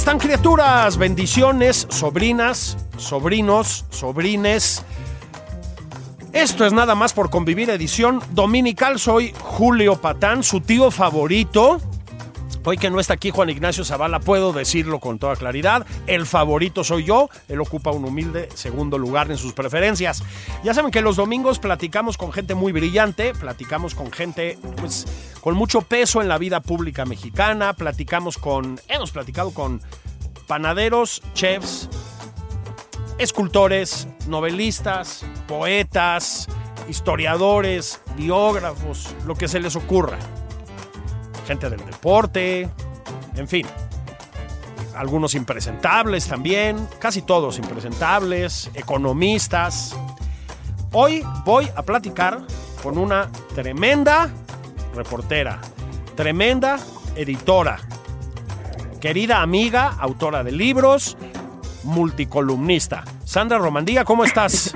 Están criaturas? Bendiciones, sobrinas, sobrinos, sobrines. Esto es nada más por convivir edición dominical. Soy Julio Patán, su tío favorito. Hoy que no está aquí Juan Ignacio Zavala, puedo decirlo con toda claridad. El favorito soy yo. Él ocupa un humilde segundo lugar en sus preferencias. Ya saben que los domingos platicamos con gente muy brillante, platicamos con gente pues, con mucho peso en la vida pública mexicana, platicamos con, hemos platicado con panaderos, chefs, escultores, novelistas, poetas, historiadores, biógrafos, lo que se les ocurra gente del deporte, en fin. Algunos impresentables también, casi todos impresentables, economistas. Hoy voy a platicar con una tremenda reportera, tremenda editora, querida amiga, autora de libros, multicolumnista. Sandra Romandía, ¿cómo estás?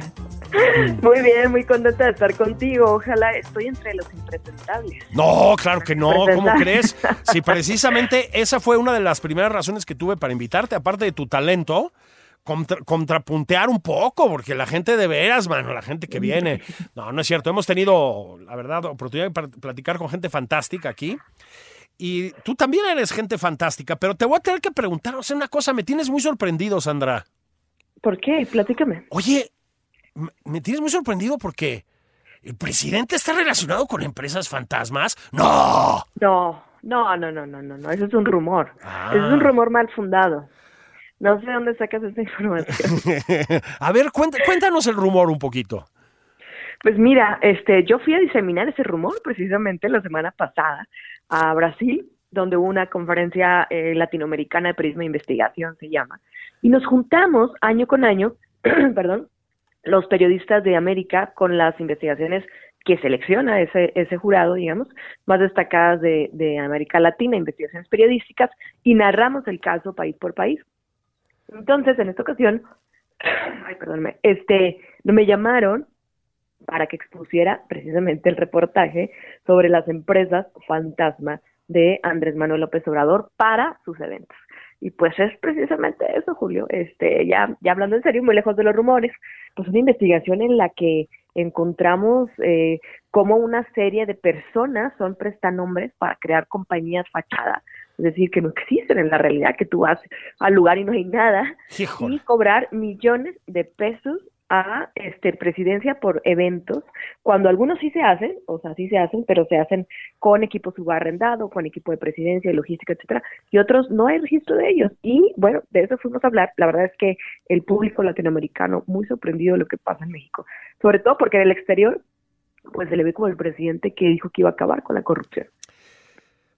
Muy bien, muy contenta de estar contigo. Ojalá estoy entre los impresentables. No, claro que no. ¿Cómo crees? Si precisamente esa fue una de las primeras razones que tuve para invitarte, aparte de tu talento, contra- contrapuntear un poco, porque la gente de veras, mano, la gente que viene. No, no es cierto. Hemos tenido, la verdad, oportunidad de platicar con gente fantástica aquí. Y tú también eres gente fantástica, pero te voy a tener que preguntar, o sea, una cosa, me tienes muy sorprendido, Sandra. ¿Por qué? Platícame. Oye, me- me tienes muy sorprendido porque el presidente está relacionado con empresas fantasmas. ¡No! No, no, no, no, no, no, no. Eso es un rumor. Ah. Eso es un rumor mal fundado. No sé dónde sacas esa información. A ver, cuéntanos el rumor un poquito. Pues mira, este, yo fui a diseminar ese rumor precisamente la semana pasada a Brasil, donde hubo una conferencia eh, latinoamericana de periodismo de investigación, se llama, y nos juntamos año con año, perdón, los periodistas de América con las investigaciones que selecciona ese, ese jurado, digamos, más destacadas de, de América Latina, investigaciones periodísticas, y narramos el caso país por país. Entonces, en esta ocasión, ay, perdónme, este, me llamaron para que expusiera precisamente el reportaje sobre las empresas fantasma de Andrés Manuel López Obrador para sus eventos. Y pues es precisamente eso, Julio. Este, ya, ya hablando en serio, muy lejos de los rumores, pues una investigación en la que encontramos eh, cómo una serie de personas son prestanombres para crear compañías fachada, es decir, que no existen en la realidad, que tú vas al lugar y no hay nada, Híjole. y cobrar millones de pesos a este presidencia por eventos, cuando algunos sí se hacen, o sea, sí se hacen, pero se hacen con equipo subarrendado, con equipo de presidencia, de logística, etcétera, y otros no hay registro de ellos. Y bueno, de eso fuimos a hablar. La verdad es que el público latinoamericano muy sorprendido de lo que pasa en México, sobre todo porque en el exterior pues se le ve como el presidente que dijo que iba a acabar con la corrupción.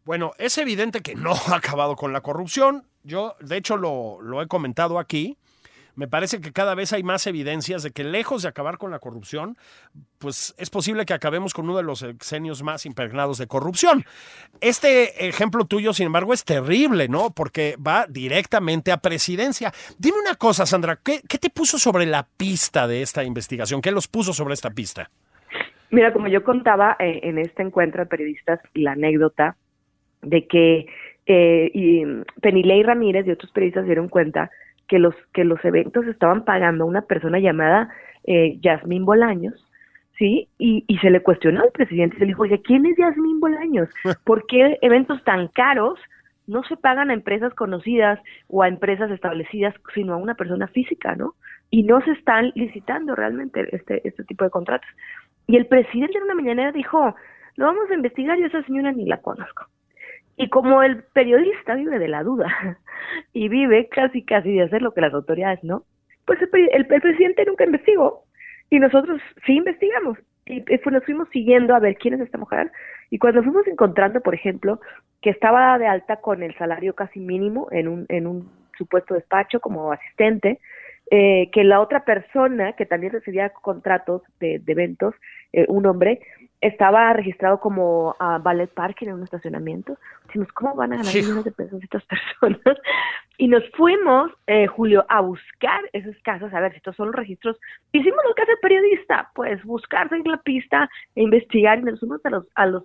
Bueno, es evidente que no ha acabado con la corrupción. Yo, de hecho, lo, he comentado aquí. Me parece que cada vez hay más evidencias de que lejos de acabar con la corrupción, pues es posible que acabemos con uno de los exenios más impregnados de corrupción. Este ejemplo tuyo, sin embargo, es terrible, ¿no? Porque va directamente a presidencia. Dime una cosa, Sandra, ¿qué, qué te puso sobre la pista de esta investigación? ¿Qué los puso sobre esta pista? Mira, como yo contaba eh, en este encuentro de periodistas, la anécdota de que eh, y Penilei Ramírez y otros periodistas se dieron cuenta que los que los eventos estaban pagando a una persona llamada eh, Yasmín Bolaños ¿sí? Y, y se le cuestionó al presidente, se le dijo, oye, ¿quién es Yasmín Bolaños? ¿Por qué eventos tan caros no se pagan a empresas conocidas o a empresas establecidas, sino a una persona física, ¿no? Y no se están licitando realmente este, este tipo de contratos. Y el presidente en una mañanera dijo, lo vamos a investigar, yo esa señora ni la conozco. Y como el periodista vive de la duda y vive casi casi de hacer lo que las autoridades no, pues el, el, presidente nunca investigó y nosotros sí investigamos. Y nos fuimos siguiendo a ver quién es esta mujer. Y cuando fuimos encontrando, por ejemplo, que estaba de alta con el salario casi mínimo en un, en un supuesto despacho como asistente, eh, que la otra persona que también recibía contratos de, de eventos, eh, un hombre, estaba registrado como a Ballet Parking en un estacionamiento. Decimos, ¿cómo van a ganar millones de pesos estas personas? Y nos fuimos, eh, Julio, a buscar esos casos, a ver si estos son los registros. Hicimos lo que hace el periodista, pues buscar, seguir la pista e investigar y nos fuimos a los, a los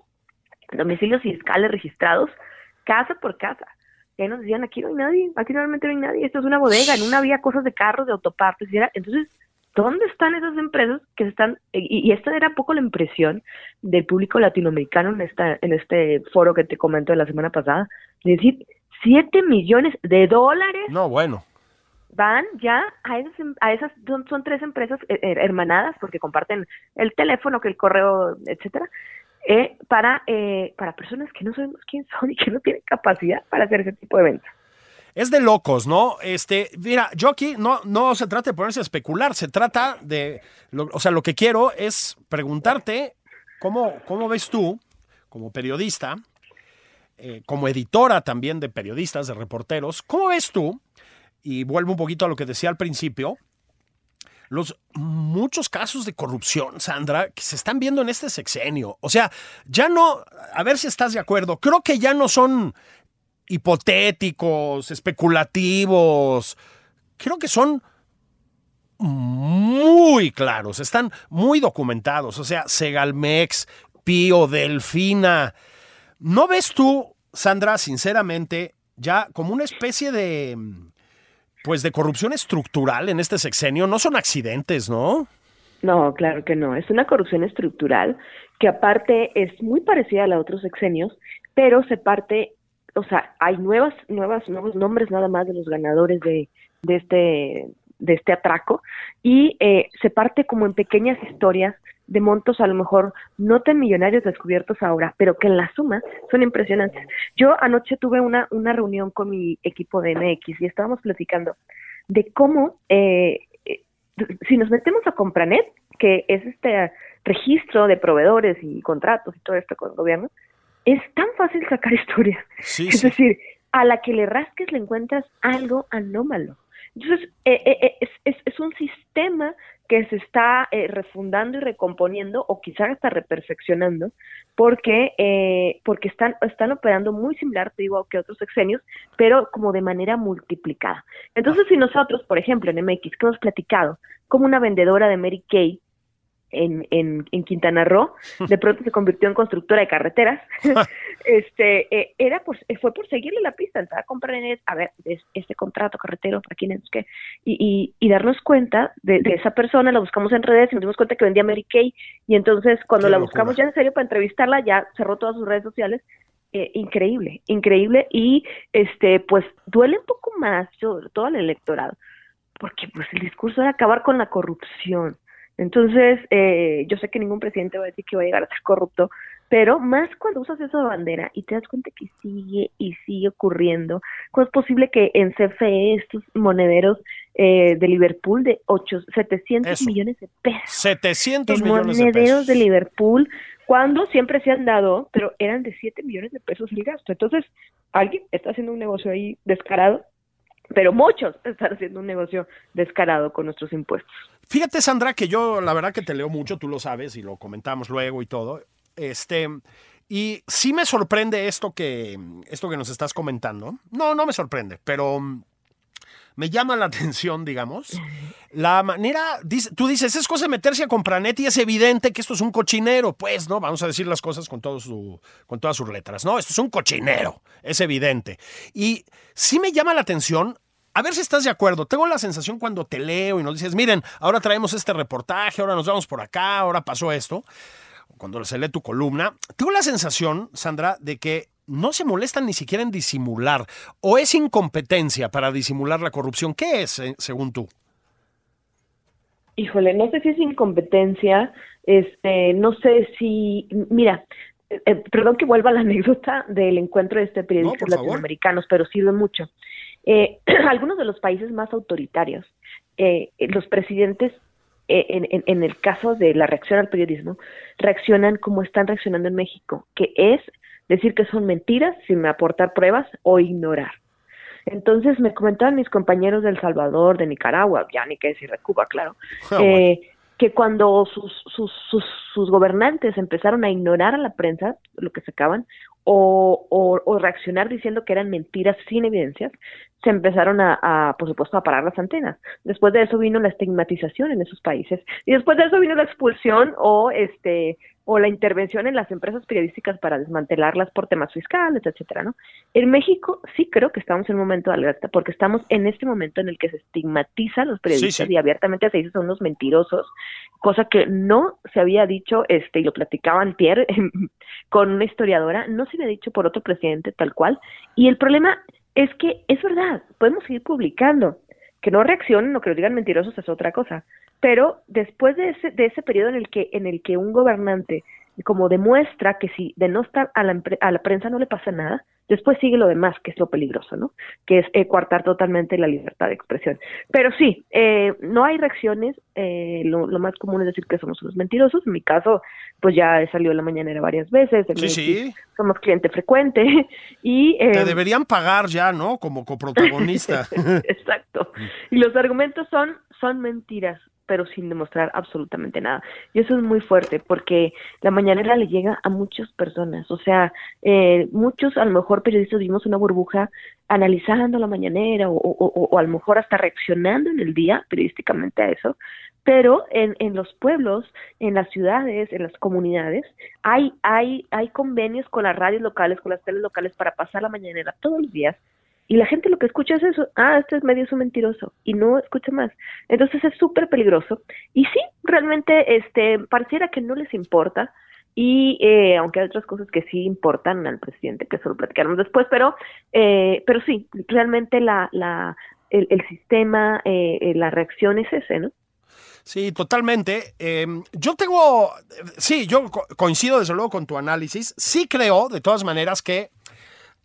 domicilios fiscales registrados, casa por casa. Y ahí nos decían, aquí no hay nadie, aquí realmente no hay nadie, esto es una bodega, en una había cosas de carros, de autopartes, y era, entonces ¿dónde están esas empresas que están, y, esta era poco la impresión del público latinoamericano en, esta, en este foro que te comento de la semana pasada, es decir, 7 millones de dólares. No, bueno. Van ya a esas, em, a esas son, son tres empresas eh, hermanadas porque comparten el teléfono, que el correo, etcétera, eh, para, eh, para personas que no sabemos quién son y que no tienen capacidad para hacer ese tipo de eventos es de locos, ¿no? Este, mira, yo no, no se trata de ponerse a especular, se trata de, o sea, lo que quiero es preguntarte cómo, cómo ves tú, como periodista, eh, como editora también de periodistas, de reporteros, ¿cómo ves tú? Y vuelvo un poquito a lo que decía al principio, los muchos casos de corrupción, Sandra, que se están viendo en este sexenio. O sea, ya no, a ver si estás de acuerdo, creo que ya no son hipotéticos, especulativos, creo que son muy claros, están muy documentados. O sea, Segalmex, Pío, Delfina. ¿No ves tú, Sandra, sinceramente, ya como una especie de, pues, de corrupción estructural en este sexenio? No son accidentes, ¿no? No, claro que no. Es una corrupción estructural que aparte es muy parecida a la de otros sexenios, pero se parte o sea, hay nuevas, nuevas, nuevos nombres nada más de los ganadores de, de este de este atraco y eh, se parte como en pequeñas historias de montos a lo mejor no tan millonarios descubiertos ahora, pero que en la suma son impresionantes. Yo anoche tuve una, una reunión con mi equipo de MX y estábamos platicando de cómo, eh, eh, si nos metemos a Compranet, que es este registro de proveedores y contratos y todo esto con el gobierno, es tan fácil sacar historias. es decir, a la que le rasques le encuentras algo anómalo. Entonces, eh, eh, eh, es, es, un sistema que se está refundando y recomponiendo o quizás hasta reperfeccionando porque porque están están operando muy similar te digo que otros sexenios pero como de manera multiplicada entonces si nosotros por ejemplo en MX que hemos platicado como una vendedora de Mary Kay en, en, en, Quintana Roo, de pronto se convirtió en constructora de carreteras. este eh, era por, fue por seguirle la pista, entrar a comprar en a ver este contrato carretero para quién es que y, y, darnos cuenta de, esa persona, la buscamos en redes y nos dimos cuenta que vendía Mary Kay. Y entonces cuando la buscamos ya en serio para entrevistarla ya cerró todas sus redes sociales. Eh, increíble, increíble. Y este pues duele un poco más sobre todo al electorado porque pues el discurso era acabar con la corrupción entonces, eh, yo sé que ningún presidente va a decir que va a llegar a ser corrupto, pero más cuando usas esa bandera y te das cuenta que sigue y sigue ocurriendo, ¿cómo es posible que en CFE estos monederos eh, de Liverpool de 8, 700 millones de pesos? 700 millones de pesos. Monederos de Liverpool, cuando siempre se han dado, pero eran de 7 millones de pesos el gasto. Entonces, alguien está haciendo un negocio ahí descarado pero muchos están haciendo un negocio descarado con nuestros impuestos. Fíjate, Sandra, que yo la verdad que te leo mucho, tú lo sabes y lo comentamos luego y todo. Este, y sí me sorprende esto que, esto que nos estás comentando. No, no me sorprende, pero mm, me llama la atención, digamos. La manera, tú dices, es cosa de meterse a Compranet y es evidente que esto es un cochinero. Pues, ¿no? Vamos a decir las cosas con, su, con todas sus letras. No, esto es un cochinero, es evidente. Y sí me llama la atención a ver si estás de acuerdo. Tengo la sensación cuando te leo y nos dices, miren, ahora traemos este reportaje, ahora nos vamos por acá, ahora pasó esto. Cuando se lee tu columna, tengo la sensación, Sandra, de que no se molestan ni siquiera en disimular. ¿O es incompetencia para disimular la corrupción? ¿Qué es, eh, según tú? Híjole, no sé si es incompetencia, este, no sé si, mira, eh, perdón que vuelva a la anécdota del encuentro de este periodistas latinoamericanos, pero sirve mucho. Eh, algunos de los países más autoritarios, eh, los presidentes, eh, en, en, el caso de la reacción al periodismo, reaccionan como están reaccionando en México, que es decir que son mentiras sin aportar pruebas o ignorar. Entonces me comentaban mis compañeros de El Salvador, de Nicaragua, ya ni qué decir de Cuba, claro, ah, que cuando sus, sus, sus, sus, gobernantes empezaron a ignorar a la prensa, lo que sacaban, o, o, reaccionar diciendo que eran mentiras sin evidencias, se empezaron a, a, por supuesto, a parar las antenas. Después de eso vino la estigmatización en esos países y después de eso vino la expulsión o este o la intervención en las empresas periodísticas para desmantelarlas por temas fiscales, etcétera, ¿no? En México sí creo que estamos en un momento de alerta porque estamos en este momento en el que se estigmatiza a los periodistas y abiertamente se dice son unos mentirosos, cosa que no se había dicho, este, y lo platicaban Pierre con una historiadora, no se había dicho por otro presidente tal cual, y el problema es que es verdad, podemos seguir publicando, que no reaccionen o que lo digan mentirosos es otra cosa, pero después de ese, de ese periodo en el que, en el que un gobernante como demuestra que si de no estar a la, a la prensa no le pasa nada, después sigue lo demás, que es lo peligroso, ¿no? Que es eh, coartar totalmente la libertad de expresión. Pero sí, eh, no hay reacciones, eh, lo, más común es decir que somos unos mentirosos, en mi caso, pues ya he salido en la mañanera varias veces, sí, sí. somos cliente frecuente, y... Te deberían pagar ya, ¿no? Como coprotagonista. Exacto. Y los argumentos son, son mentiras, pero sin demostrar absolutamente nada. Y eso es muy fuerte porque la mañanera le llega a muchas personas, o sea, eh, muchos a lo mejor periodistas vimos una burbuja analizando la mañanera o, o, a lo mejor hasta reaccionando en el día periodísticamente a eso, pero en, en los pueblos, en las ciudades, en las comunidades, hay, hay, hay convenios con las radios locales, con las teles locales para pasar la mañanera todos los días y la gente lo que escucha es eso, ah, este es medio es un mentiroso, y no escucha más. Entonces es súper peligroso. Y sí, realmente, este, pareciera que no les importa, y eh, aunque hay otras cosas que sí importan al presidente, que eso lo platicaremos después, pero, eh, pero sí, realmente la, la, el, el sistema, eh, eh la reacción es ese, ¿no? Sí, totalmente. Em, yo tengo, sí, yo coincido desde luego con tu análisis. Sí creo, de todas maneras, que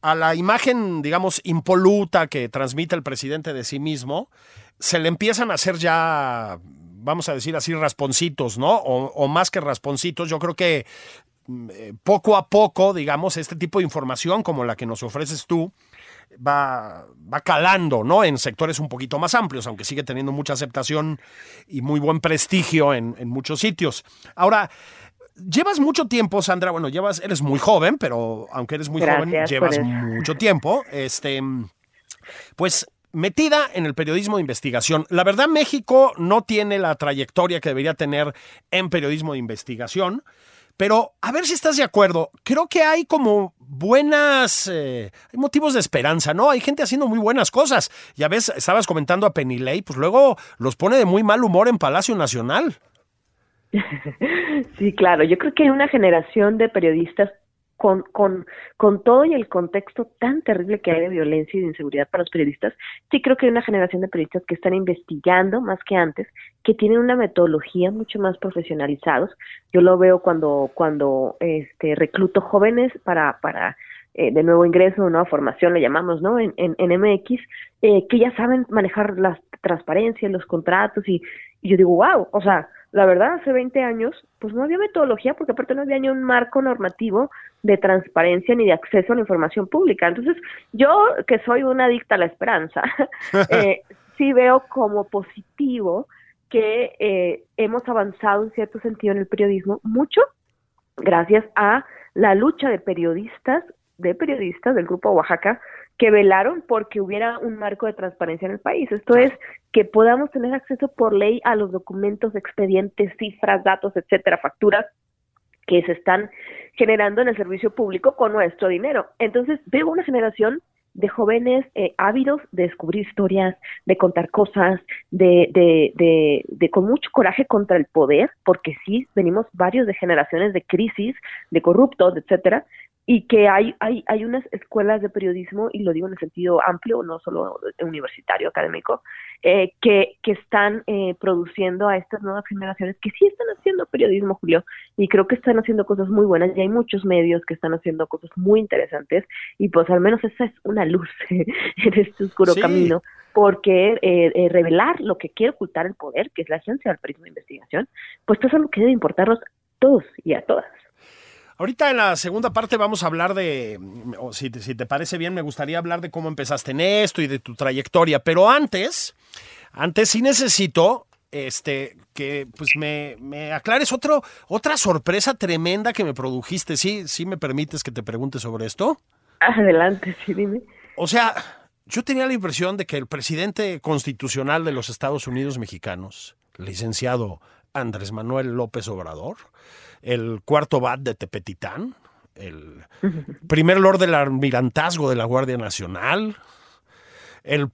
a la imagen, digamos, impoluta que transmite el presidente de sí mismo, se le empiezan a hacer ya, vamos a decir así, rasponcitos, ¿no? O, más que rasponcitos, yo creo que mm, eh, poco a poco, digamos, este tipo de información como la que nos ofreces tú, va, va calando, ¿no? En sectores un poquito más amplios, aunque sigue teniendo mucha aceptación y muy buen prestigio en, en muchos sitios. Ahora, Llevas mucho tiempo, Sandra. Bueno, llevas, eres muy joven, pero aunque eres muy joven, llevas mucho tiempo. Este, pues metida en el periodismo de investigación. La verdad, México no tiene la trayectoria que debería tener en periodismo de investigación. Pero a ver si estás de acuerdo. Creo que hay como buenas, eh, hay motivos de esperanza, ¿no? Hay gente haciendo muy buenas cosas. Ya ves, estabas comentando a Penilei, pues luego los pone de muy mal humor en Palacio Nacional. Sí, claro. Yo creo que hay una generación de periodistas con, con, con todo y el contexto tan terrible que hay de violencia y de inseguridad para los periodistas, sí creo que hay una generación de periodistas que están investigando más que antes, que tienen una metodología mucho más profesionalizados. Yo lo veo cuando, cuando este, recluto jóvenes para, para eh, de nuevo ingreso, nueva formación, le llamamos, ¿no? En, en, en MX, eh, que ya saben manejar la transparencia, los contratos y, y yo digo, wow, o sea, la verdad, hace 20 años, pues no había metodología porque aparte no había ni un marco normativo de transparencia ni de acceso a la información pública. Entonces, yo que soy una adicta a la esperanza, eh, sí veo como positivo que eh, hemos avanzado en cierto sentido en el periodismo mucho gracias a la lucha de periodistas, de periodistas del Grupo Oaxaca, que velaron porque hubiera un marco de transparencia en el país. Esto es que podamos tener acceso por ley a los documentos, expedientes, cifras, datos, etcétera, facturas que se están generando en el servicio público con nuestro dinero. Entonces, veo una generación de jóvenes eh, ávidos de descubrir historias, de contar cosas, de, de, de, de, con mucho coraje contra el poder, porque sí, venimos varios de generaciones de crisis, de corruptos, etcétera, y que hay, hay, hay unas escuelas de periodismo, y lo digo en el sentido amplio, no solo universitario, académico, eh, que, que están eh, produciendo a estas nuevas generaciones que sí están haciendo periodismo, Julio, y creo que están haciendo cosas muy buenas, y hay muchos medios que están haciendo cosas muy interesantes, y pues al menos esa es una luz en este oscuro camino, porque eh, eh, revelar lo que quiere ocultar el poder, que es la ciencia del periodismo de investigación, pues eso es lo que debe importarnos todos y a todas. Ahorita en la segunda parte vamos a hablar de, o si, te, si te parece bien, me gustaría hablar de cómo empezaste en esto y de tu trayectoria, pero antes, antes sí necesito este, que pues me, me, aclares otro, otra sorpresa tremenda que me produjiste. ¿Sí, ¿Sí me permites que te pregunte sobre esto? Adelante, sí, dime. O sea, yo tenía la impresión de que el presidente constitucional de los Estados Unidos mexicanos, licenciado Andrés Manuel López Obrador, el cuarto bat de Tepetitán, el primer lord del almirantazgo de la Guardia Nacional, el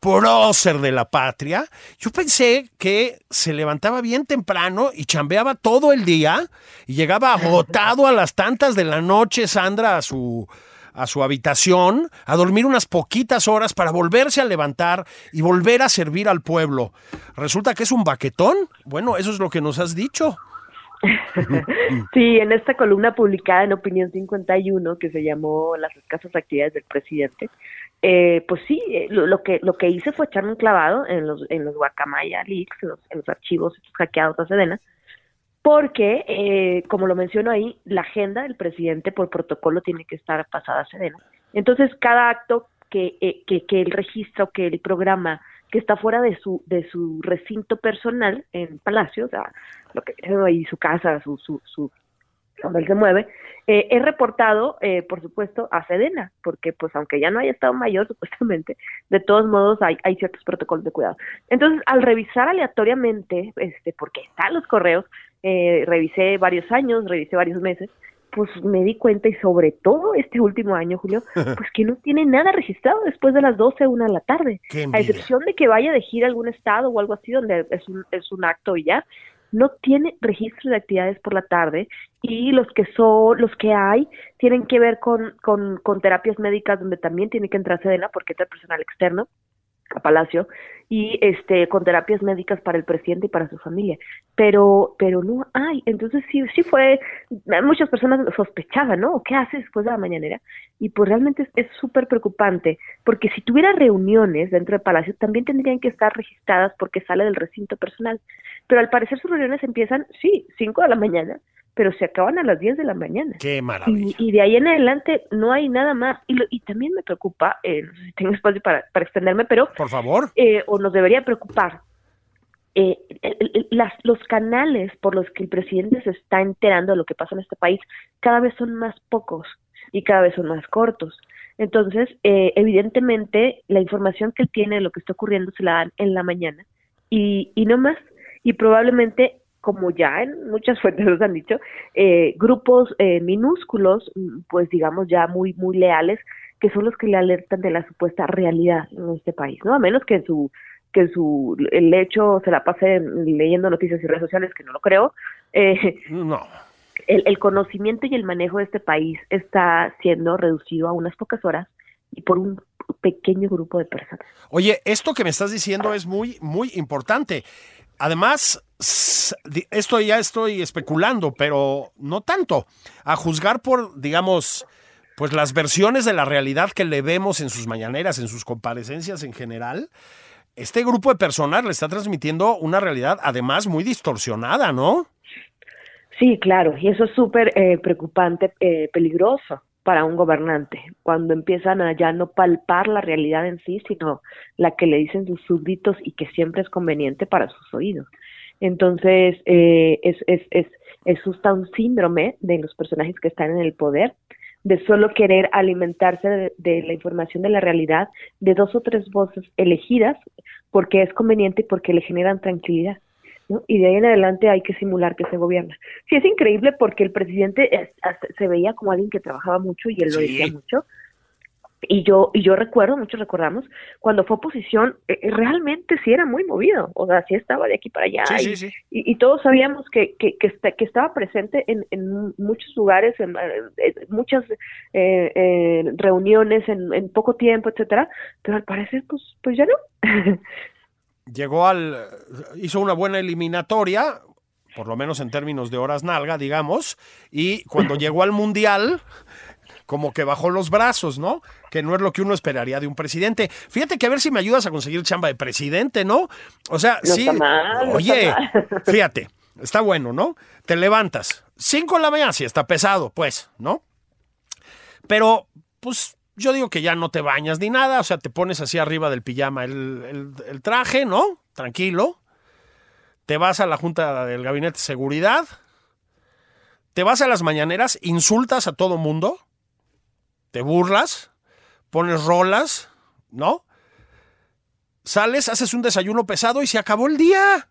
prócer de la patria. Yo pensé que se levantaba bien temprano y chambeaba todo el día y llegaba agotado a las tantas de la noche, Sandra, a su, a su habitación, a dormir unas poquitas horas para volverse a levantar y volver a servir al pueblo. Resulta que es un baquetón. Bueno, eso es lo que nos has dicho. sí, en esta columna publicada en Opinión 51, que se llamó Las escasas actividades del presidente, eh, pues sí, eh, lo, que lo que hice fue echarme un clavado en los en los Guacamaya Leaks, en los, archivos hackeados a Sedena, porque, eh, como lo menciono ahí, la agenda del presidente por protocolo tiene que estar pasada a Sedena. Entonces, cada acto que, que, que el registro, que el programa que está fuera de su de su recinto personal en Palacio, o sea, lo que ahí su casa, su su, su donde él se mueve, eh, es reportado, eh, por supuesto, a Sedena, porque pues aunque ya no haya estado mayor, supuestamente, de todos modos hay, hay ciertos protocolos de cuidado. Entonces, al revisar aleatoriamente, este, porque están los correos, eh, revisé varios años, revisé varios meses, pues me di cuenta y sobre todo este último año, Julio, pues que no tiene nada registrado después de las 12 una de la tarde. A excepción de que vaya de gira a algún estado o algo así donde es un, es un acto y ya, no tiene registro de actividades por la tarde y los que son, los que hay, tienen que ver con, con, con terapias médicas donde también tiene que entrar Sedena porque es el personal externo a Palacio y este con terapias médicas para el presidente y para su familia. Pero pero no hay. Entonces sí sí fue muchas personas sospechaban no qué hace después de la mañanera y pues realmente es súper preocupante porque si tuviera reuniones dentro de Palacio también tendrían que estar registradas porque sale del recinto personal. Pero al parecer sus reuniones empiezan sí cinco de la mañana pero se acaban a las 10 de la mañana. Qué maravilla. Y, de ahí en adelante no hay nada más. Y, y también me preocupa, eh, no sé si tengo espacio para, para extenderme, pero... Por favor. Eh, o nos debería preocupar. Eh, las, los canales por los que el presidente se está enterando de lo que pasa en este país cada vez son más pocos y cada vez son más cortos. Entonces, eh, evidentemente, la información que él tiene de lo que está ocurriendo se la dan en la mañana y, y no más. Y probablemente como ya en muchas fuentes nos han dicho, eh, grupos eh, minúsculos, pues digamos ya muy, muy leales, que son los que le alertan de la supuesta realidad en este país, ¿no? A menos que en su que su el hecho se la pase leyendo noticias y redes sociales, que no lo creo. Eh, no. El, el conocimiento y el manejo de este país está siendo reducido a unas pocas horas y por un pequeño grupo de personas. Oye, esto que me estás diciendo es muy, muy importante. Además, esto ya estoy especulando, pero no tanto. A juzgar por, digamos, pues las versiones de la realidad que le vemos en sus mañaneras, en sus comparecencias en general, este grupo de personas le está transmitiendo una realidad además muy distorsionada, ¿no? Sí, claro, y eso es súper eh, preocupante, eh, peligroso para un gobernante, cuando empiezan a ya no palpar la realidad en sí, sino la que le dicen sus súbditos y que siempre es conveniente para sus oídos. Entonces, eh, es, es, es, es justo un síndrome de los personajes que están en el poder, de solo querer alimentarse de, la información de la realidad de dos o tres voces elegidas porque es conveniente y porque le generan tranquilidad. ¿No? Y de ahí en adelante hay que simular que se gobierna. Sí, es increíble porque el presidente se veía como alguien que trabajaba mucho y él lo decía mucho, Y yo, y yo recuerdo, muchos recordamos, cuando fue oposición, eh, eh, realmente sí era muy movido, o sea, sí estaba de aquí para allá. Sí, y, sí, sí. y- y todos sabíamos que, que, que, esta- que estaba presente en, en muchos lugares, en, eh, en muchas eh, eh, reuniones, en, en poco tiempo, etcétera, pero al parecer, pues, pues ya no. Llegó al. hizo una buena eliminatoria, por lo menos en términos de horas nalga, digamos, y cuando llegó al Mundial. Como que bajó los brazos, ¿no? Que no es lo que uno esperaría de un presidente. Fíjate que a ver si me ayudas a conseguir chamba de presidente, ¿no? O sea, No sí. está mal, no oye, está mal. fíjate, está bueno, ¿no? Te levantas. Cinco de la mañana, sí, está pesado, pues, ¿no? Pero, pues, yo digo que ya no te bañas ni nada, o sea, te pones así arriba del pijama el, el- traje, ¿no? Tranquilo. Te vas a la Junta del Gabinete de Seguridad. Te vas a las mañaneras, insultas a todo mundo. Te burlas. Pones rolas, ¿no? Sales, haces un desayuno pesado y se acabó el día.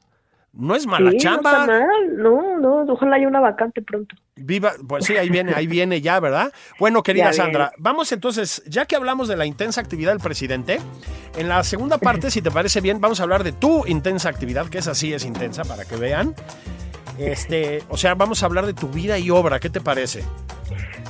No es mala Sí, chamba. No, está mal. no, no, ojalá haya una vacante pronto. Viva, pues sí, ahí viene, ahí viene ya, ¿verdad? Bueno, querida Ya viene. Sandra, vamos entonces, ya que hablamos de la intensa actividad del presidente, en la segunda parte, si te parece bien, vamos a hablar de tu intensa actividad, que esa sí es intensa, para que vean. Este, o sea, vamos a hablar de tu vida y obra, ¿qué te parece?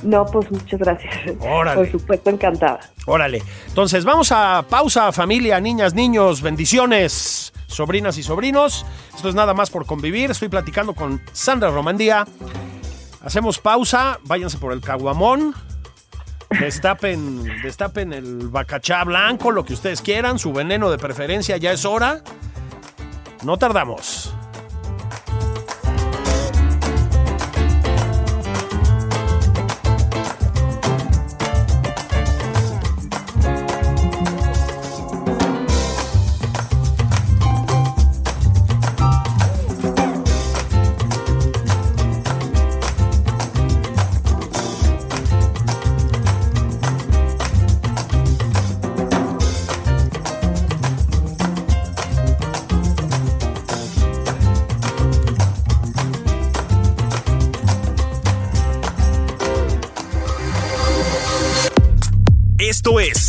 No, pues muchas gracias. Órale. Por supuesto, encantada. Órale. Entonces, vamos a pausa, familia, niñas, niños, bendiciones, sobrinas y sobrinos. Esto es nada más por convivir. Estoy platicando con Sandra Romandía. Hacemos pausa, váyanse por el caguamón. Destapen, destapen el bacachá blanco, lo que ustedes quieran, su veneno de preferencia, ya es hora. No tardamos.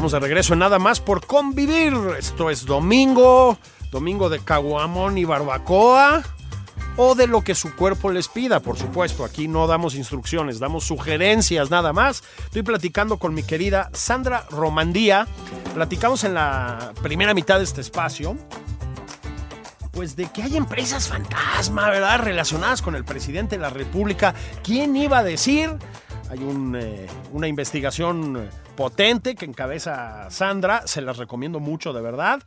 Estamos de regreso en nada más por convivir. Esto es domingo, domingo de caguamón y barbacoa. O de lo que su cuerpo les pida, por supuesto. Aquí no damos instrucciones, damos sugerencias nada más. Estoy platicando con mi querida Sandra Romandía. Platicamos en la primera mitad de este espacio. Pues de que hay empresas fantasma, ¿verdad? Relacionadas con el presidente de la República. ¿Quién iba a decir? Hay un, eh, una investigación potente que encabeza Sandra, se las recomiendo mucho, de verdad.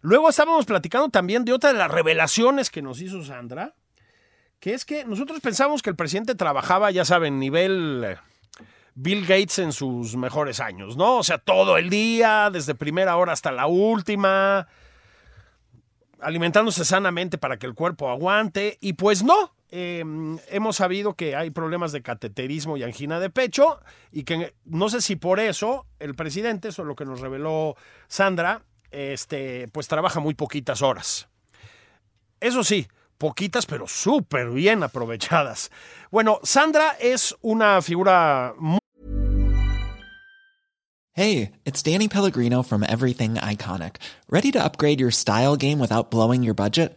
Luego estábamos platicando también de otra de las revelaciones que nos hizo Sandra, que es que nosotros pensamos que el presidente trabajaba, ya saben, nivel eh, Bill Gates en sus mejores años, ¿no? O sea, todo el día, desde primera hora hasta la última, alimentándose sanamente para que el cuerpo aguante, y pues no. Eh, hemos sabido que hay problemas de cateterismo y angina de pecho y que no sé si por eso el presidente, eso es lo que nos reveló Sandra, este, pues trabaja muy poquitas horas. Eso sí, poquitas pero súper bien aprovechadas. Bueno, Sandra es una figura muy Hey, it's Danny Pellegrino from Everything Iconic. Ready to upgrade your style game without blowing your budget?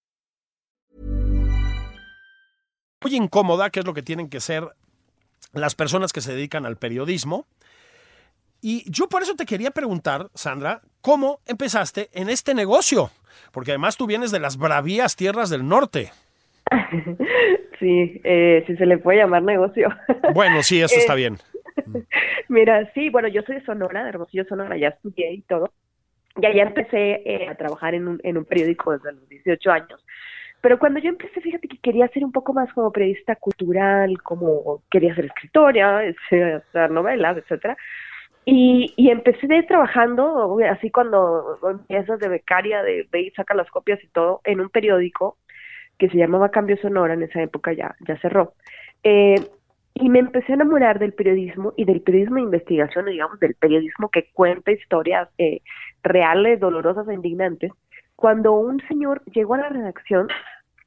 Muy incómoda, que es lo que tienen que ser las personas que se dedican al periodismo. Y yo por eso te quería preguntar, Sandra, ¿cómo empezaste en este negocio? Porque además tú vienes de las bravías tierras del norte. Sí, eh, si se le puede llamar negocio. Bueno, sí, eso está Eh, bien. Mira, sí, bueno, yo soy de Sonora, de Hermosillo, Sonora, ya estudié y todo. Y allá empecé eh, a trabajar en un, en un periódico desde los 18 años. Pero cuando yo empecé, fíjate que quería ser un poco más como periodista cultural, como quería ser escritora, este, hacer novelas, etcétera. Y, empecé trabajando, así cuando empiezas de becaria, de ve y saca las copias y todo, en un periódico que se llamaba Cambio Sonora, en esa época ya, ya cerró. Eh, y me empecé a enamorar del periodismo y del periodismo de investigación, digamos, del periodismo que cuenta historias eh, reales, dolorosas e indignantes, cuando un señor llegó a la redacción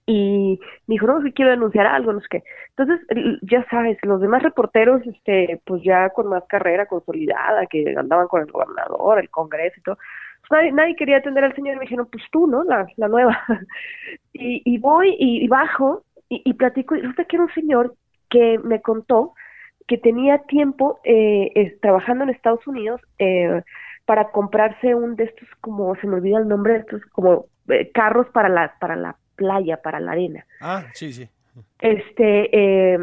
y dijo, no, si quiero denunciar algo, no sé qué. Entonces, ya sabes, los demás reporteros, este, pues ya con más carrera consolidada, que andaban con el gobernador, el congreso y todo, pues nadie, nadie quería atender al señor y me dijeron, pues tú, ¿no? La, la nueva. y, y voy y, bajo y, platico, y resulta que era un señor que me contó que tenía tiempo eh, trabajando en Estados Unidos eh, para comprarse un de estos, como se me olvida el nombre de estos, como eh, carros para la, para la playa, para la arena. Ah, sí, sí. Este, eh,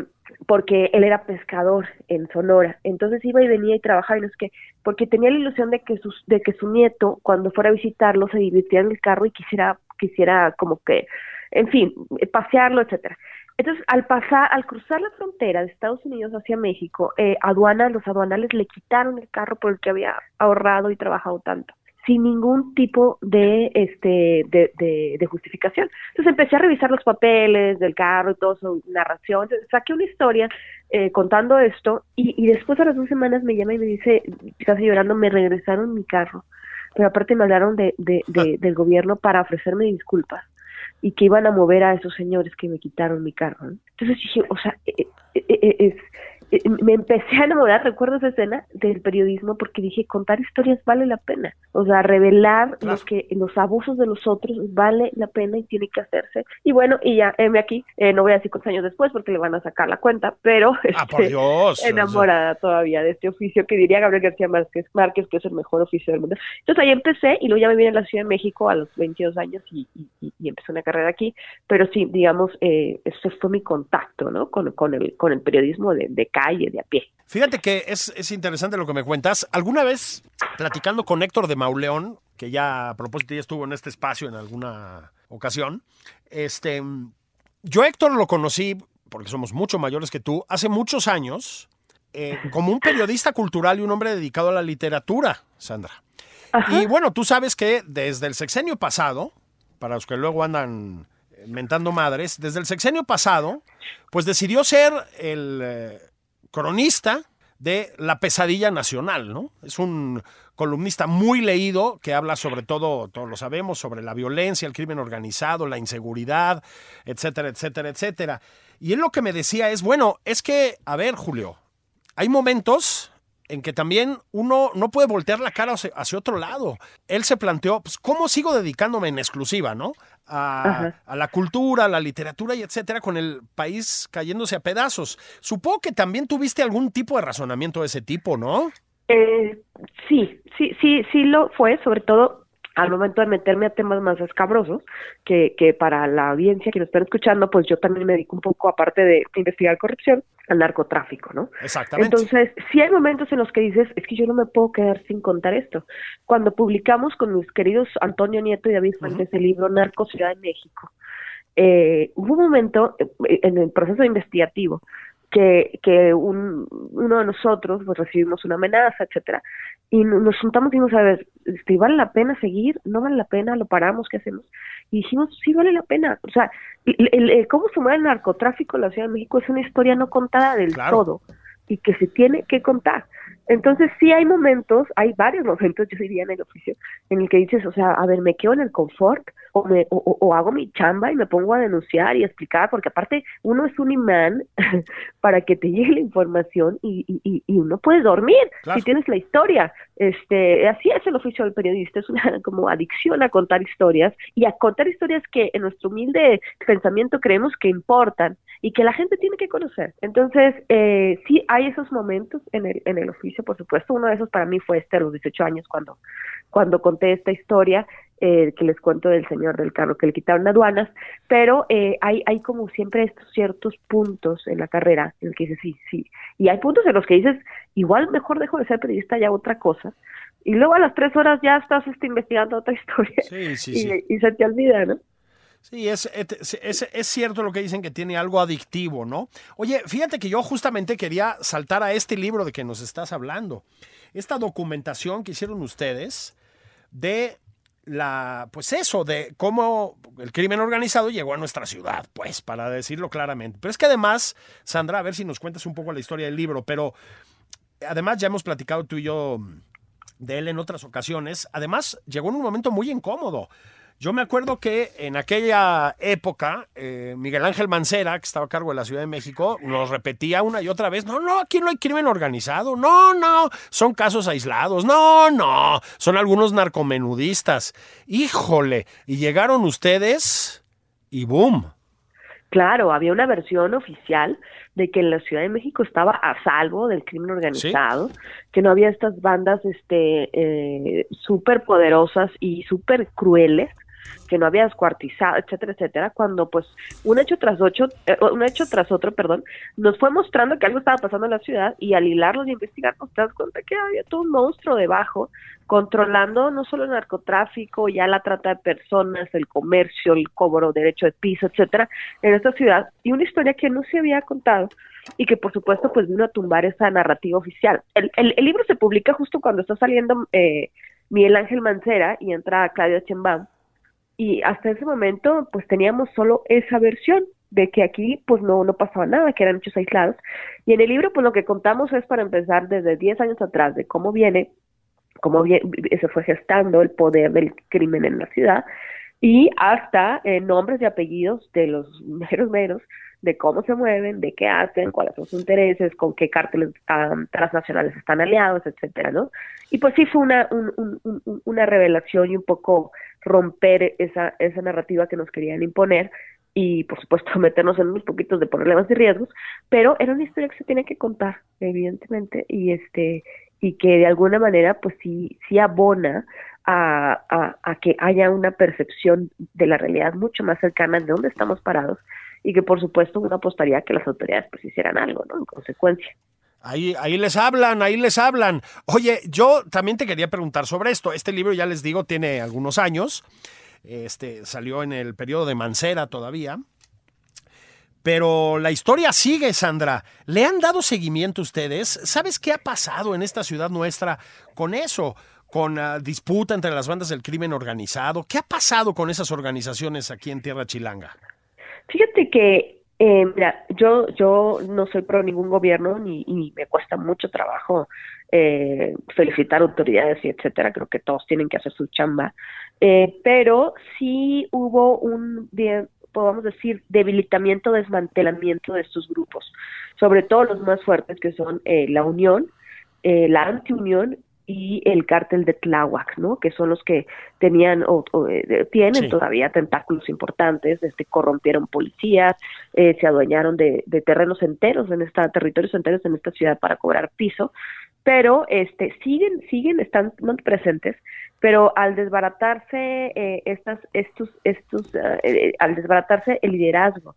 porque él era pescador en Sonora, entonces iba y venía y trabajaba y no es que, porque tenía la ilusión de que sus, de que su nieto cuando fuera a visitarlo se divirtiera en el carro y quisiera, quisiera como que, en fin, pasearlo, etcétera. Entonces, al pasar, al cruzar la frontera de Estados Unidos hacia México, eh, aduana, los aduanales le quitaron el carro por el que había ahorrado y trabajado tanto, sin ningún tipo de, este, de, de, de justificación. Entonces empecé a revisar los papeles del carro y todo su narración. Entonces, saqué una historia eh, contando esto y, y después a las dos semanas me llama y me dice, casi llorando, me regresaron mi carro. Pero aparte me hablaron de, de, de- del gobierno para ofrecerme disculpas y que iban a mover a esos señores que me quitaron mi carro. Entonces dije, o sea, eh, eh, eh, es, me empecé a enamorar, recuerdo esa escena del periodismo porque dije, contar historias vale la pena. O sea, revelar Claro. los que los abusos de los otros vale la pena y tiene que hacerse. Y bueno, y ya, heme aquí, eh, no voy a decir cuántos años después porque le van a sacar la cuenta, pero Ah, este, Dios. enamorada todavía de este oficio que diría Gabriel García Márquez, Márquez que es el mejor oficio del mundo. Entonces ahí empecé y luego ya me vine a la Ciudad de México a los 22 años y, y, y- y empecé una carrera aquí, pero sí, digamos, eh, ese fue mi contacto, ¿no? Con, con, el, con el periodismo de, de calle, de a pie. Fíjate que es, es interesante lo que me cuentas. Alguna vez, platicando con Héctor de Mauleón, que ya a propósito ya estuvo en este espacio en alguna ocasión, este, yo Héctor lo conocí, porque somos mucho mayores que tú, hace muchos años, eh, como un periodista cultural y un hombre dedicado a la literatura, Sandra. Ajá. Y bueno, tú sabes que desde el sexenio pasado, para los que luego andan eh, mentando madres, desde el sexenio pasado, pues decidió ser el eh, cronista de La Pesadilla Nacional, ¿no? Es un columnista muy leído que habla sobre todo, todos lo sabemos, sobre la violencia, el crimen organizado, la inseguridad, etcétera, etcétera, etcétera. Y él lo que me decía es, bueno, es que, a ver, Julio, hay momentos en que también uno no puede voltear la cara hacia, otro lado. Él se planteó, pues, ¿cómo sigo dedicándome en exclusiva, no? A la cultura, a la literatura y etcétera, con el país cayéndose a pedazos. Supongo que también tuviste algún tipo de razonamiento de ese tipo, ¿no? Eh, sí, sí, sí, sí lo fue, sobre todo al momento de meterme a temas más escabrosos, que, que para la audiencia que nos están escuchando, pues yo también me dedico un poco, aparte de investigar corrupción, al narcotráfico, ¿no? Exactamente. Entonces, sí hay momentos en los que dices, es que yo no me puedo quedar sin contar esto. Cuando publicamos con mis queridos Antonio Nieto y David Fuentes el libro Narco Ciudad de México, eh, hubo un momento eh, en el proceso investigativo que, que un, uno de nosotros pues recibimos una amenaza, etcétera, y no- nos juntamos y dijimos, a ver, este, ¿vale la pena seguir? ¿No vale la pena? ¿Lo paramos? ¿Qué hacemos? Y dijimos, sí vale la pena. O sea, el, el- el- cómo se mueve el narcotráfico en la Ciudad de México es una historia no contada del Claro. todo y que se tiene que contar. Entonces sí hay momentos, hay varios momentos, yo diría en el oficio, en el que dices, o sea, a ver, me quedo en el confort o, me, o, o- hago mi chamba y me pongo a denunciar y a explicar, porque aparte uno es un imán para que te llegue la información y, y, y- y uno puede dormir Claro. si tienes la historia. Este, así es el oficio del periodista, es una como adicción a contar historias y a contar historias que en nuestro humilde pensamiento creemos que importan y que la gente tiene que conocer. Entonces, eh, sí hay esos momentos en el, en el oficio, por supuesto. Uno de esos para mí fue este a los 18 años cuando, cuando conté esta historia eh, que les cuento del señor del carro que le quitaron aduanas, pero eh, hay, hay como siempre estos ciertos puntos en la carrera en el que dices sí, sí, y hay puntos en los que dices, igual mejor dejo de ser periodista ya otra cosa, y luego a las tres horas ya estás este, investigando otra historia y, se te olvida, ¿no? Sí, es, es, es, cierto lo que dicen que tiene algo adictivo, ¿no? Oye, fíjate que yo justamente quería saltar a este libro de que nos estás hablando. Esta documentación que hicieron ustedes de la, pues eso, de cómo el crimen organizado llegó a nuestra ciudad, pues, para decirlo claramente. Pero es que además, Sandra, a ver si nos cuentas un poco la historia del libro, pero además ya hemos platicado tú y yo de él en otras ocasiones. Además, llegó en un momento muy incómodo. Yo me acuerdo que en aquella época, eh, Miguel Ángel Mancera, que estaba a cargo de la Ciudad de México, nos repetía una y otra vez, no, no, aquí no hay crimen organizado, no, no, son casos aislados, no, no, son algunos narcomenudistas. Híjole, y llegaron ustedes y boom. Claro, había una versión oficial de que la Ciudad de México estaba a salvo del crimen organizado, que no había estas bandas este, eh, súper poderosas y súper crueles que no había descuartizado, etcétera, etcétera, cuando pues un hecho tras ocho, eh, un hecho tras otro, perdón, nos fue mostrando que algo estaba pasando en la ciudad y al hilarlos y investigarnos te das cuenta que había todo un monstruo debajo controlando no solo el narcotráfico, ya la trata de personas, el comercio, el cobro, derecho de piso, etcétera, en esta ciudad y una historia que no se había contado y que por supuesto pues vino a tumbar esa narrativa oficial. El, el, libro se publica justo cuando está saliendo eh, Miguel Ángel Mancera y entra Claudia Chembam y hasta ese momento pues teníamos solo esa versión de que aquí pues no, no pasaba nada, que eran hechos aislados. Y en el libro pues lo que contamos es para empezar desde 10 años atrás de cómo viene, cómo se fue gestando el poder del crimen en la ciudad y hasta eh, nombres y apellidos de los meros meros de cómo se mueven, de qué hacen, cuáles son sus intereses, con qué cárteles transnacionales están aliados, etcétera, ¿no? Y pues sí fue una, una revelación y un poco romper esa, esa narrativa que nos querían imponer y por supuesto meternos en unos poquitos de problemas y riesgos, pero era una historia que se tiene que contar, evidentemente, y este, y que de alguna manera pues sí, sí abona a, a, a que haya una percepción de la realidad mucho más cercana de dónde estamos parados y que por supuesto uno apostaría que las autoridades pues hicieran algo, ¿no? En consecuencia. Ahí, ahí les hablan, ahí les hablan. Oye, yo también te quería preguntar sobre esto. Este libro, ya les digo, tiene algunos años. Este salió en el periodo de Mancera todavía. Pero la historia sigue, Sandra. ¿Le han dado seguimiento ustedes? ¿Sabes qué ha pasado en esta ciudad nuestra con eso? Con la disputa entre las bandas del crimen organizado. ¿Qué ha pasado con esas organizaciones aquí en Tierra Chilanga? Fíjate que eh, mira, yo, yo no soy pro ningún gobierno ni, y me cuesta mucho trabajo eh, felicitar autoridades y etcétera. Creo que todos tienen que hacer su chamba. Eh, pero sí hubo un, podemos decir, debilitamiento, desmantelamiento de estos grupos, sobre todo los más fuertes que son eh, la Unión, eh, la Antiunión y el cártel de Tláhuac, ¿no? Que son los que tenían o, eh, tienen todavía tentáculos importantes, este, corrompieron policías, eh, se adueñaron de, terrenos enteros en esta territorios enteros en esta ciudad para cobrar piso, pero este siguen siguen están presentes, pero al desbaratarse eh, estas estos estos al desbaratarse el liderazgo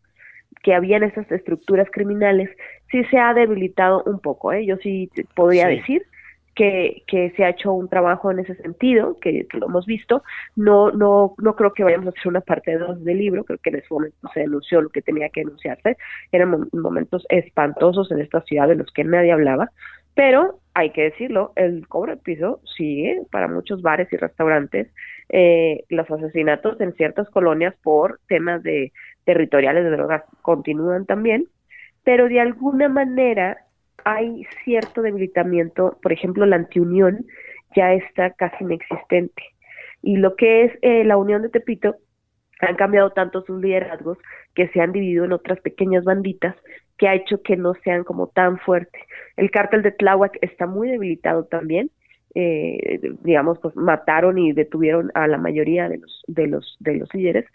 que había en estas estructuras criminales, sí se ha debilitado un poco, ¿eh? yo sí podría decir que, se ha hecho un trabajo en ese sentido, que, lo hemos visto. No, no, no creo que vayamos a hacer una parte dos del libro, creo que en ese momento se denunció lo que tenía que denunciarse. Eran momentos espantosos en esta ciudad de los que nadie hablaba, pero hay que decirlo, el cobro de piso sigue para muchos bares y restaurantes. Eh, los asesinatos en ciertas colonias por temas de territoriales de drogas continúan también, pero de alguna manera hay cierto debilitamiento, por ejemplo, la antiunión ya está casi inexistente. Y lo que es eh, la Unión de Tepito, han cambiado tanto sus liderazgos que se han dividido en otras pequeñas banditas que ha hecho que no sean como tan fuertes. El cártel de Tláhuac está muy debilitado también. Eh, digamos, pues mataron y detuvieron a la mayoría de los, de los, de los líderes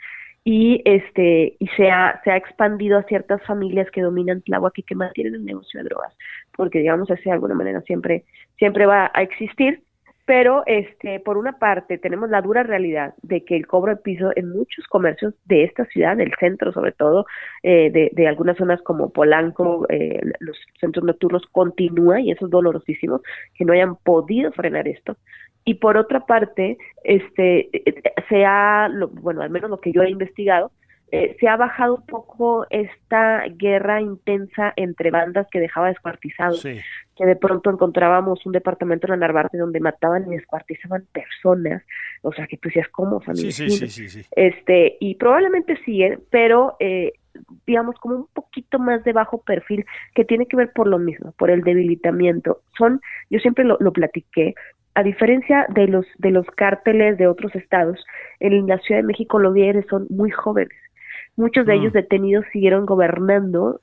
y este y se ha, se ha expandido a ciertas familias que dominan Tláhuac y que mantienen el negocio de drogas, porque digamos ese de alguna manera siempre siempre va a existir, pero este por una parte tenemos la dura realidad de que el cobro de piso en muchos comercios de esta ciudad, del centro sobre todo, eh, de, de, algunas zonas como Polanco, eh, los centros nocturnos continúa y eso es dolorosísimo que no hayan podido frenar esto y por otra parte, este, se ha, bueno, al menos lo que yo he investigado, eh, se ha bajado un poco esta guerra intensa entre bandas que dejaba descuartizados, que de pronto encontrábamos un departamento en la Narvarte donde mataban y descuartizaban personas, o sea que tú decías, ¿cómo familia? Sí, sí, sí, sí, Este, y probablemente siguen, pero eh, digamos como un poquito más de bajo perfil, que tiene que ver por lo mismo, por el debilitamiento. Son, yo siempre lo, lo platiqué, a diferencia de los de los cárteles de otros estados, en la Ciudad de México los líderes son muy jóvenes. Muchos de ellos mm. detenidos siguieron gobernando,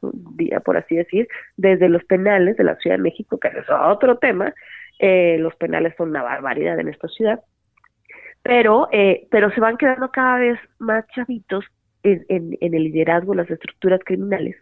por así decir, desde los penales de la Ciudad de México, que es otro tema. Eh, los penales son una barbaridad en esta ciudad, pero eh, pero se van quedando cada vez más chavitos en, en, en el liderazgo, las estructuras criminales.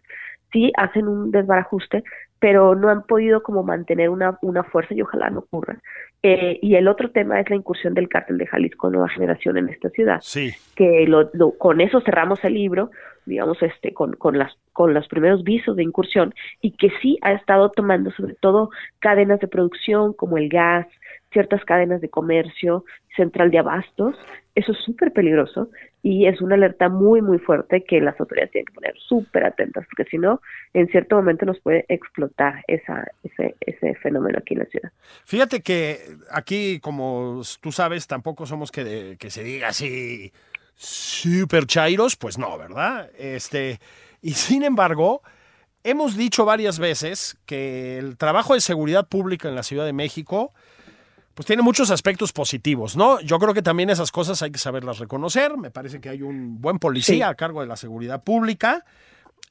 Sí hacen un desbarajuste, pero no han podido como mantener una, una fuerza y ojalá no ocurra. Eh, y el otro tema es la incursión del cártel de Jalisco Nueva Generación en esta ciudad. Sí. Que lo, con eso cerramos el libro, digamos, este, con, con, las, con los primeros visos de incursión y que sí ha estado tomando sobre todo cadenas de producción como el gas, ciertas cadenas de comercio, central de abastos. Eso es súper peligroso y es una alerta muy, muy fuerte que las autoridades tienen que poner súper atentas, porque si no, en cierto momento nos puede explotar ese, ese fenómeno aquí en la ciudad. Fíjate que aquí, como tú sabes, tampoco somos que, que se diga así súper chairos, pues no, ¿verdad? Este, y sin embargo, hemos dicho varias veces que el trabajo de seguridad pública en la Ciudad de México pues tiene muchos aspectos positivos, ¿no? Yo creo que también esas cosas hay que saberlas reconocer. Me parece que hay un buen policía a cargo de la seguridad pública.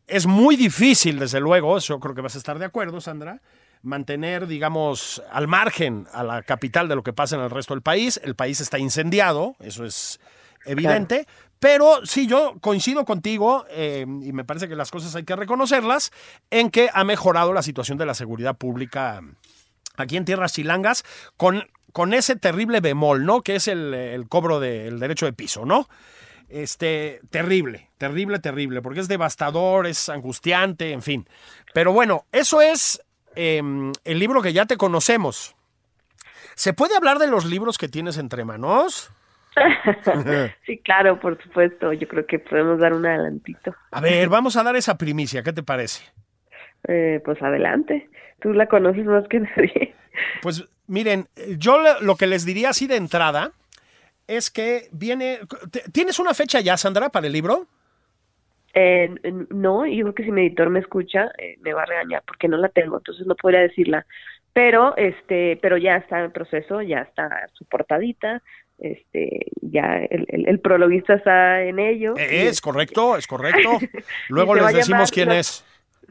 Es muy difícil, desde luego, eso creo que vas a estar de acuerdo, Sandra, mantener, digamos, al margen a la capital de lo que pasa en el resto del país. El país está incendiado, eso es evidente. Pero sí, yo coincido contigo eh, y me parece que las cosas hay que reconocerlas en que ha mejorado la situación de la seguridad pública aquí en Tierras Chilangas con con ese terrible bemol, ¿no? Que es el, cobro del derecho de piso, ¿no? Este, terrible, terrible, terrible, porque es devastador, es angustiante, en fin. Pero bueno, eso es em, el libro que ya te conocemos. ¿Se puede hablar de los libros que tienes entre manos? sí, claro, por supuesto. Yo creo que podemos dar un adelantito. A ver, vamos a dar esa primicia. ¿Qué te parece? Eh, pues adelante. Tú la conoces más que nadie. Pues miren, yo lo que les diría así de entrada es que viene. ¿Tienes una fecha ya, Sandra, para el libro? Eh, no, yo creo que si mi editor me escucha, eh, me va a regañar porque no la tengo, entonces no podría decirla. Pero, este, pero ya está en proceso, ya está su portadita, este, ya el, el, prologuista está en ello. Es correcto, es correcto. Luego les decimos quién es.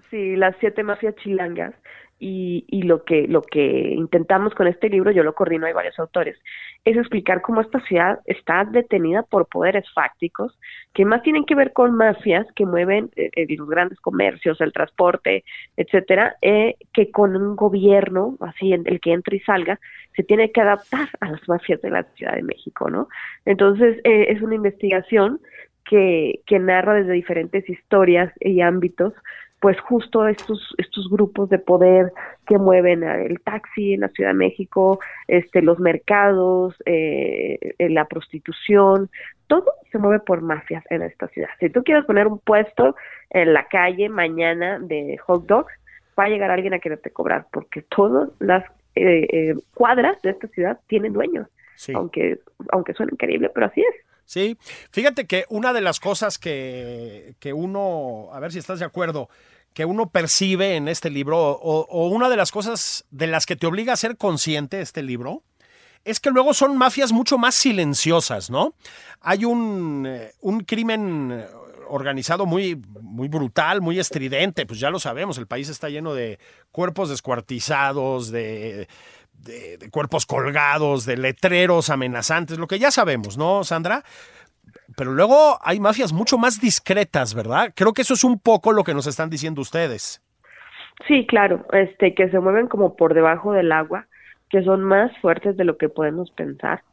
Sí, las siete mafias chilangas y, y, lo que lo que intentamos con este libro, yo lo coordino, hay varios autores, es explicar cómo esta ciudad está detenida por poderes fácticos que más tienen que ver con mafias que mueven eh, eh, los grandes comercios, el transporte, etcétera, eh, que con un gobierno así el que entre y salga se tiene que adaptar a las mafias de la Ciudad de México, ¿no? Entonces es una investigación que, que narra desde diferentes historias y ámbitos pues justo estos estos grupos de poder que mueven el taxi en la Ciudad de México, este los mercados, eh, la prostitución, todo se mueve por mafias en esta ciudad. Si tú quieres poner un puesto en la calle mañana de hot dogs, va a llegar alguien a quererte cobrar, porque todas las eh, eh, cuadras de esta ciudad tienen dueños, aunque aunque suene increíble, pero así es. Sí, fíjate que una de las cosas que, que uno, a ver si estás de acuerdo, que uno percibe en este libro, o, una de las cosas de las que te obliga a ser consciente este libro, es que luego son mafias mucho más silenciosas, ¿no? Hay un, eh, un crimen organizado muy, muy brutal, muy estridente, pues ya lo sabemos, el país está lleno de cuerpos descuartizados, de, de, cuerpos colgados, de letreros amenazantes, lo que ya sabemos, ¿no, Sandra? Pero luego hay mafias mucho más discretas, ¿verdad? Creo que eso es un poco lo que nos están diciendo ustedes. Sí, claro, este, que se mueven como por debajo del agua, que son más fuertes de lo que podemos pensar,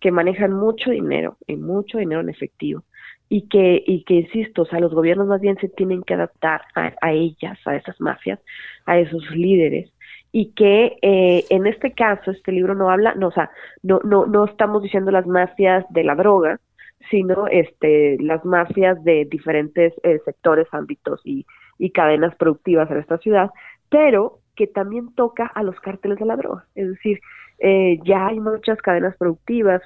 que manejan mucho dinero y mucho dinero en efectivo y que, y que insisto, o sea, los gobiernos más bien se tienen que adaptar a, ellas, a esas mafias, a esos líderes, y que eh, en este caso este libro no habla, no, o sea, no, no, no estamos diciendo las mafias de la droga, sino este, las mafias de diferentes eh, sectores, ámbitos y, y cadenas productivas en esta ciudad, pero que también toca a los cárteles de la droga, es decir, eh, ya hay muchas cadenas productivas,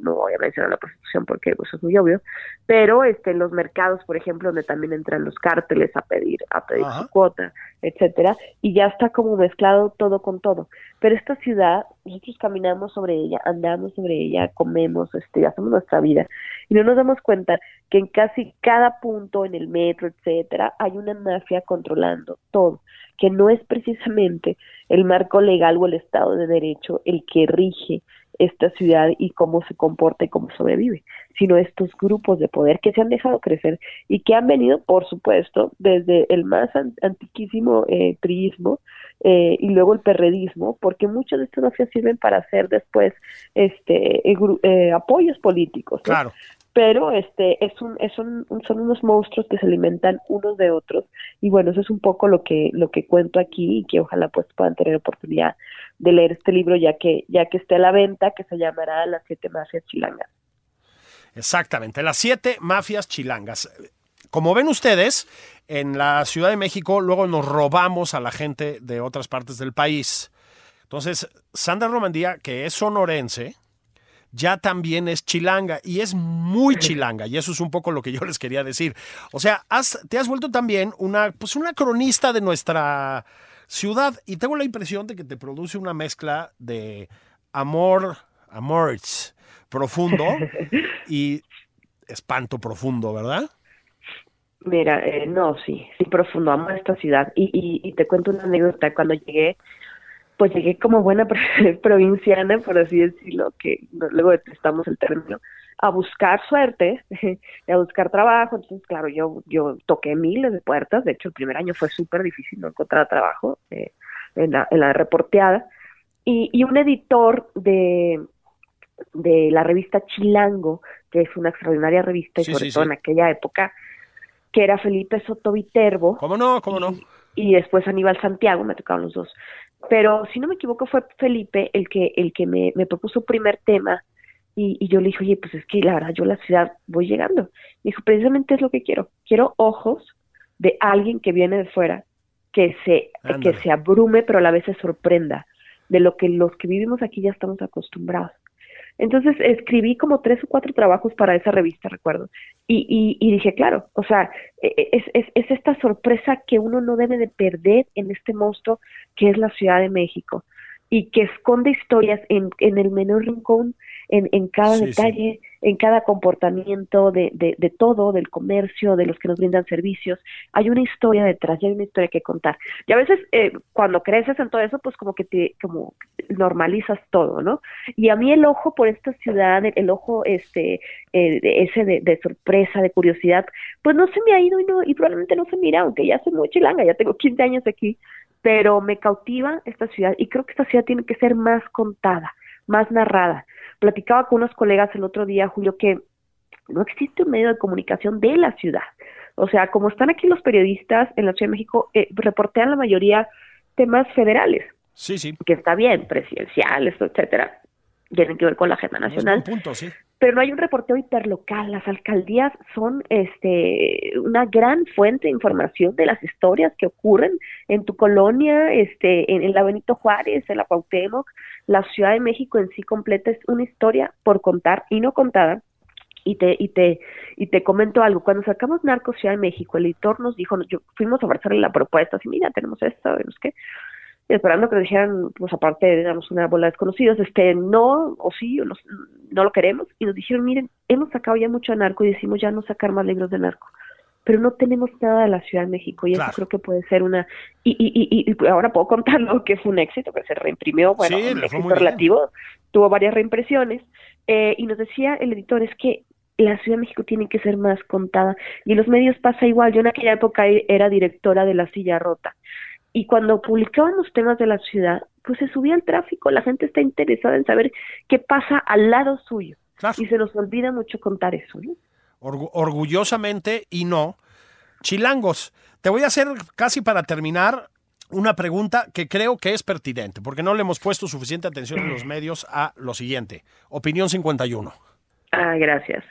no voy a mencionar la prostitución porque pues, eso es muy obvio, pero este, en los mercados, por ejemplo, donde también entran los cárteles a pedir, a pedir su cuota, etcétera, y ya está como mezclado todo con todo. Pero esta ciudad, nosotros caminamos sobre ella, andamos sobre ella, comemos, este, hacemos nuestra vida, y no nos damos cuenta que en casi cada punto, en el metro, etcétera, hay una mafia controlando todo que no es precisamente el marco legal o el Estado de Derecho el que rige esta ciudad y cómo se comporta y cómo sobrevive, sino estos grupos de poder que se han dejado crecer y que han venido, por supuesto, desde el más antiquísimo eh, priismo eh, y luego el perredismo, porque muchos de estos mafias sirven para hacer después este eh apoyos políticos. Claro pero este es un, es un, son unos monstruos que se alimentan unos de otros. Y bueno eso es un poco lo que lo que cuento aquí y que ojalá pues puedan tener oportunidad de leer este libro ya que ya que esté a la venta que se llamará las siete mafias chilangas. Exactamente las siete mafias chilangas. Como ven ustedes en la Ciudad de México luego nos robamos a la gente de otras partes del país. Entonces Sandra Romandía que es sonorense ya también es chilanga y es muy chilanga y eso es un poco lo que yo les quería decir. O sea, te has vuelto también una, pues una cronista de nuestra ciudad y tengo la impresión de que te produce una mezcla de amor, amores profundo y espanto profundo, ¿verdad? Mira, eh, no, sí, sí, profundo, amo esta ciudad. Y, y, y, te cuento una anécdota. Cuando llegué, pues llegué como buena provinciana, por así decirlo, que luego detestamos el término, a buscar suerte, a buscar trabajo. Entonces, claro, yo, yo toqué miles de puertas. De hecho, el primer año fue súper difícil no encontrar trabajo eh, en, la, en la reporteada. Y, y un editor de, de la revista Chilango, que es una extraordinaria revista, y sobre todo en aquella época, que era Felipe Soto Viterbo. ¿Cómo no? ¿Cómo no? Y, y después Aníbal Santiago, me tocaron los dos pero si no me equivoco fue Felipe el que el que me, me propuso primer tema y, y, yo le dije, oye, pues es que la verdad yo a la ciudad voy llegando. Me dijo, precisamente es lo que quiero. Quiero ojos de alguien que viene de fuera, que se, que se abrume, pero a la vez se sorprenda de lo que los que vivimos aquí ya estamos acostumbrados. Entonces escribí como tres o cuatro trabajos para esa revista, recuerdo. Y, y, dije, claro, o sea, e, e, es, es, es, esta sorpresa que uno no debe de perder en este monstruo que es la Ciudad de México y que esconde historias en, en el menor rincón, en, en cada detalle, en cada comportamiento de, de, de, todo, del comercio, de los que nos brindan servicios. Hay una historia detrás, hay una historia que contar. Y a veces eh, cuando creces en todo eso, pues como que te como normalizas todo, ¿no? Y a mí el ojo por esta ciudad, el, ojo este eh, ese de, de, sorpresa, de curiosidad, pues no se me ha ido y, no, y probablemente no se mira, aunque ya soy muy chilanga, ya tengo 15 años aquí, pero me cautiva esta ciudad y creo que esta ciudad tiene que ser más contada, más narrada. Platicaba con unos colegas el otro día, Julio, que no existe un medio de comunicación de la ciudad. O sea, como están aquí los periodistas en la Ciudad de México, eh, reportean la mayoría temas federales. Sí, sí. Que está bien, presidenciales, etcétera. Tienen que ver con la agenda nacional. punto, sí pero no hay un reporteo hiperlocal. Las alcaldías son este una gran fuente de información de las historias que ocurren en tu colonia, este, en, la Benito Juárez, en la Cuauhtémoc, la Ciudad de México en sí completa es una historia por contar y no contada. Y te, y te, y te comento algo, cuando sacamos Narcos Ciudad de México, el editor nos dijo, yo, fuimos a ofrecerle la propuesta, así, mira, tenemos esto, vemos qué, esperando que nos dijeran, pues aparte, digamos, una bola de desconocidos, este, no, o sí, o no, no lo queremos. Y nos dijeron, miren, hemos sacado ya mucho narco y decimos ya no sacar más libros de narco. Pero no tenemos nada de la Ciudad de México y eso creo que puede ser una... Y, y, y, ahora puedo contarlo que fue un éxito, que se reimprimió, bueno, un éxito relativo, tuvo varias reimpresiones. Eh, y nos decía el editor, es que la Ciudad de México tiene que ser más contada y los medios pasa igual. Yo en aquella época e, era directora de La Silla Rota y cuando publicaban los temas de la ciudad, pues se subía el tráfico, la gente está interesada en saber qué pasa al lado suyo y se nos olvida mucho contar eso. ¿no? Orgullosamente y no. Chilangos, te voy a hacer casi para terminar una pregunta que creo que es pertinente, porque no le hemos puesto suficiente atención en los medios a lo siguiente. Opinión 51. Ah, gracias.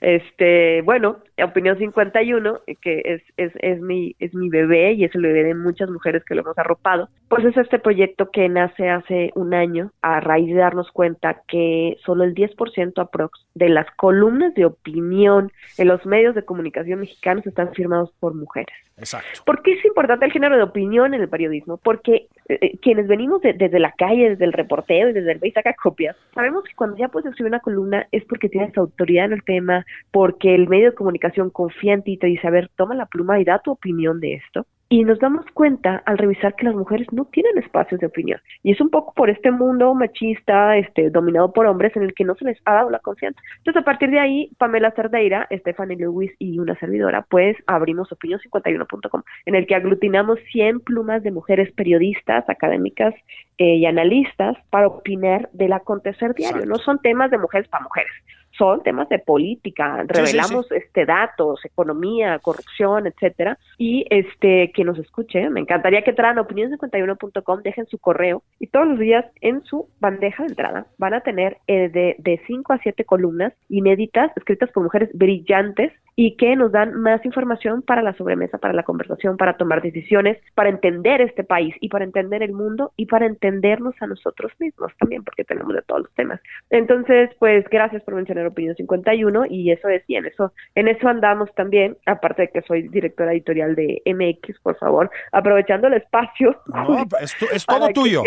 Este, bueno, Opinión 51, que es, es, es, mi, es mi bebé y es el bebé de muchas mujeres que lo hemos arropado, pues es este proyecto que nace hace un año a raíz de darnos cuenta que solo el 10% aprox de las columnas de opinión en los medios de comunicación mexicanos están firmados por mujeres. Exacto. ¿Por qué es importante el género de opinión en el periodismo? Porque eh, eh, quienes venimos desde la calle, desde el reporteo y desde el y saca copias, sabemos que cuando ya puedes escribir una columna es porque tienes autoridad en el tema, porque el medio de comunicación confía en ti y te dice, a ver, toma la pluma y da tu opinión de esto. Y nos damos cuenta al revisar que las mujeres no tienen espacios de opinión. Y es un poco por este mundo machista, este, dominado por hombres, en el que no se les ha dado la confianza. Entonces, a partir de ahí, Pamela Cerdeira, Stephanie Lewis y una servidora, pues abrimos opinión51.com, en el que aglutinamos 100 plumas de mujeres periodistas, académicas eh, y analistas para opinar del acontecer diario. No son temas de mujeres para mujeres son temas de política, revelamos este datos, economía, corrupción, etcétera, y este que nos escuche, me encantaría que entraran a opinión51.com, dejen su correo y todos los días en su bandeja de entrada van a tener eh, de, de cinco a siete columnas inéditas escritas por mujeres brillantes y que nos dan más información para la sobremesa, para la conversación, para tomar decisiones, para entender este país y para entender el mundo y para entendernos a nosotros mismos también, porque tenemos de todos los temas. Entonces, pues gracias por mencionar Opinión 51 y eso es, y en eso, en eso andamos también, aparte de que soy directora editorial de MX, por favor, aprovechando el espacio. No, es, todo tuyo.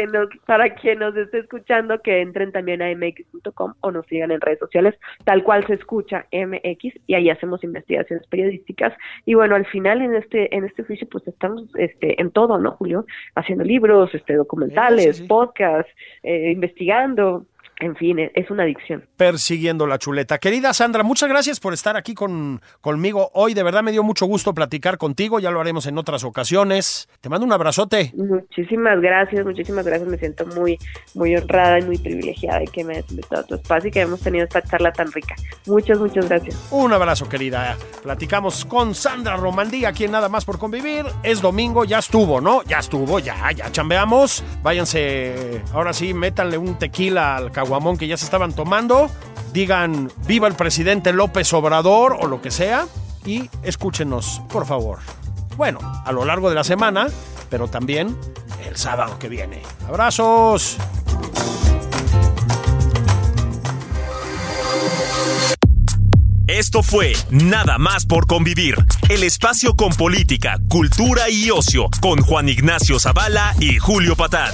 para quien nos esté escuchando, que entren también a mx.com o nos sigan en redes sociales, tal cual se escucha MX, y ahí hacemos investigaciones periodísticas. Y bueno, al final en este, en este oficio, pues estamos este, en todo, ¿no, Julio? Haciendo libros, este, documentales, podcasts, eh, investigando en fin, es una adicción. Persiguiendo la chuleta. Querida Sandra, muchas gracias por estar aquí con, conmigo hoy. De verdad me dio mucho gusto platicar contigo. Ya lo haremos en otras ocasiones. Te mando un abrazote. Muchísimas gracias, muchísimas gracias. Me siento muy, muy honrada y muy privilegiada de que me hayas invitado a tu espacio y que hemos tenido esta charla tan rica. Muchas, muchas gracias. Un abrazo, querida. Platicamos con Sandra Romandí, aquí en Nada Más por Convivir. Es domingo, ya estuvo, ¿no? Ya estuvo, ya, ya chambeamos. Váyanse, ahora sí, métanle un tequila al caguamón que ya se estaban tomando, digan viva el presidente López Obrador o lo que sea y escúchenos, por favor. Bueno, a lo largo de la semana, pero también el sábado que viene. Abrazos. Esto fue Nada más por convivir, el espacio con política, cultura y ocio, con Juan Ignacio Zavala y Julio Patán.